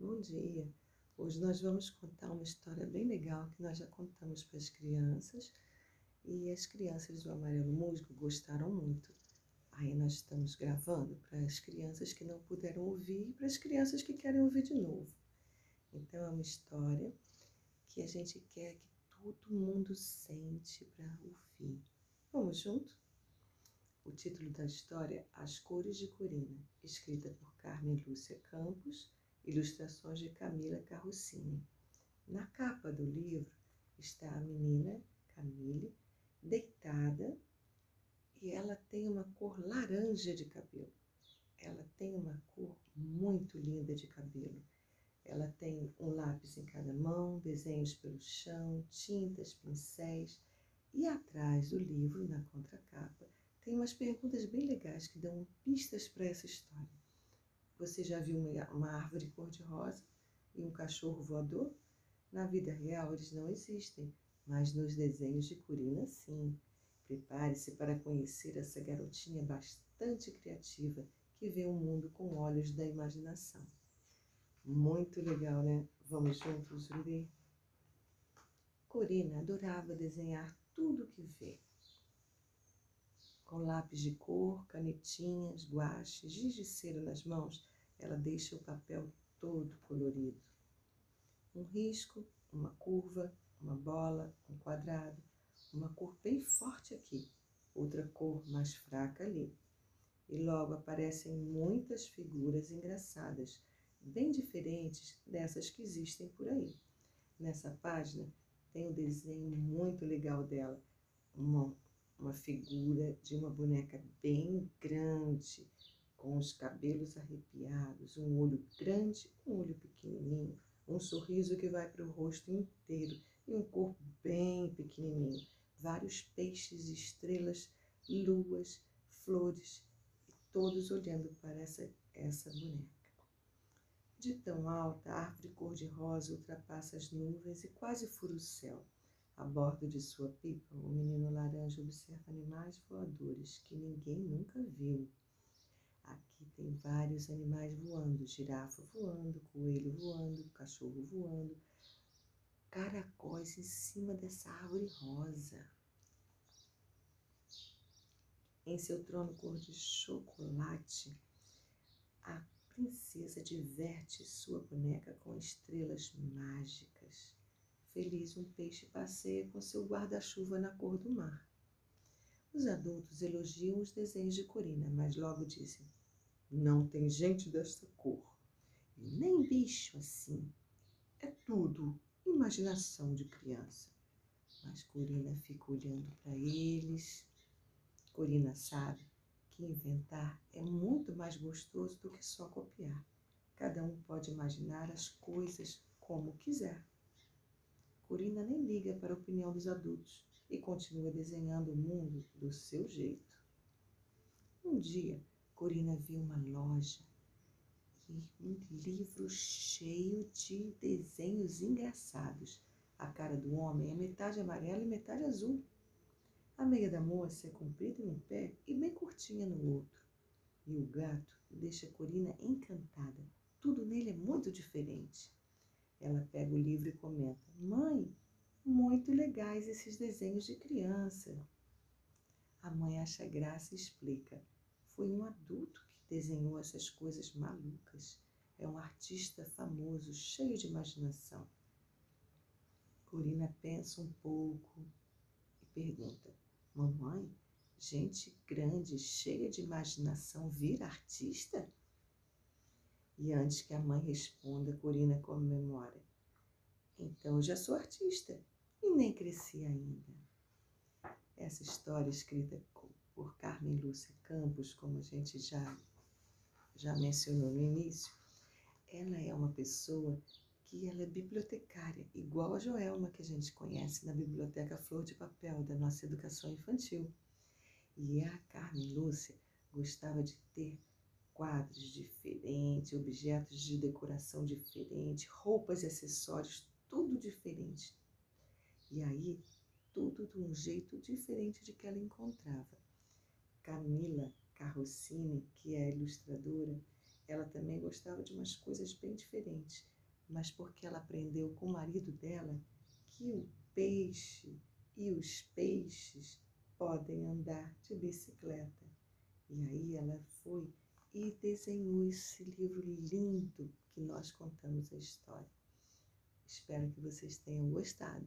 Bom dia! Hoje nós vamos contar uma história bem legal que nós já contamos para as crianças e as crianças do Amarelo Musgo gostaram muito. Aí nós estamos gravando para as crianças que não puderam ouvir e para as crianças que querem ouvir de novo. Então é uma história que a gente quer que todo mundo sente para ouvir. Vamos junto? O título da história As Cores de Corina, escrita por Carmen Lúcia Campos, ilustrações de Camila Carrossini. Na capa do livro está a menina Camille deitada e ela tem uma cor laranja de cabelo. Ela tem uma cor muito linda de cabelo. Ela tem um lápis em cada mão, desenhos pelo chão, tintas, pincéis. E atrás do livro, na contracapa, tem umas perguntas bem legais que dão pistas para essa história. Você já viu uma árvore cor-de-rosa e um cachorro voador? Na vida real eles não existem, mas nos desenhos de Curina sim. Prepare-se para conhecer essa garotinha bastante criativa que vê o mundo com olhos da imaginação. Muito legal, né? Vamos juntos ler? Corina adorava desenhar tudo que vê. Com lápis de cor, canetinhas, guache, giz de cera nas mãos, ela deixa o papel todo colorido. Um risco, uma curva, uma bola, um quadrado, uma cor bem forte aqui, outra cor mais fraca ali. E logo aparecem muitas figuras engraçadas, bem diferentes dessas que existem por aí. Nessa página tem um desenho muito legal dela, uma, uma figura de uma boneca bem grande, com os cabelos arrepiados, um olho grande, um olho pequenininho, um sorriso que vai para o rosto inteiro e um corpo bem pequenininho, vários peixes, estrelas, luas, flores, e todos olhando para essa, essa boneca. De tão alta, a árvore cor-de-rosa ultrapassa as nuvens e quase fura o céu. A bordo de sua pipa, o menino laranja observa animais voadores que ninguém nunca viu. Aqui tem vários animais voando: girafa voando, coelho voando, cachorro voando, caracóis em cima dessa árvore rosa. Em seu trono cor de chocolate, a princesa diverte sua boneca com estrelas mágicas. Feliz, um peixe passeia com seu guarda-chuva na cor do mar. Os adultos elogiam os desenhos de Corina, mas logo dizem: não tem gente dessa cor, nem bicho assim. É tudo imaginação de criança. Mas Corina fica olhando para eles. Corina sabe que inventar é muito mais gostoso do que só copiar. Cada um pode imaginar as coisas como quiser. Corina nem liga para a opinião dos adultos e continua desenhando o mundo do seu jeito. Um dia, Corina viu uma loja e um livro cheio de desenhos engraçados. A cara do homem é metade amarela e metade azul. A meia da moça é comprida em um pé e bem curtinha no outro. E o gato deixa Corina encantada. Tudo nele é muito diferente. Ela pega o livro e comenta: Mãe, muito legais esses desenhos de criança. A mãe acha graça e explica: Foi um adulto que desenhou essas coisas malucas. É um artista famoso, cheio de imaginação. Corina pensa um pouco e pergunta: Mamãe, gente grande, cheia de imaginação, vira artista? E antes que a mãe responda, Corina comemora. Então eu já sou artista e nem cresci ainda. Essa história escrita por Carmen Lúcia Campos, como a gente já, já mencionou no início, ela é uma pessoa que ela é bibliotecária, igual a Joelma que a gente conhece na Biblioteca Flor de Papel da nossa educação infantil. E a Carmen Lúcia gostava de ter quadros diferentes, objetos de decoração diferentes, roupas e acessórios, tudo diferente. E aí, tudo de um jeito diferente de que ela encontrava. Camila Carrossini, que é ilustradora, ela também gostava de umas coisas bem diferentes, mas porque ela aprendeu com o marido dela que o peixe e os peixes podem andar de bicicleta. E aí ela foi e desenhou esse livro lindo que nós contamos a história. Espero que vocês tenham gostado.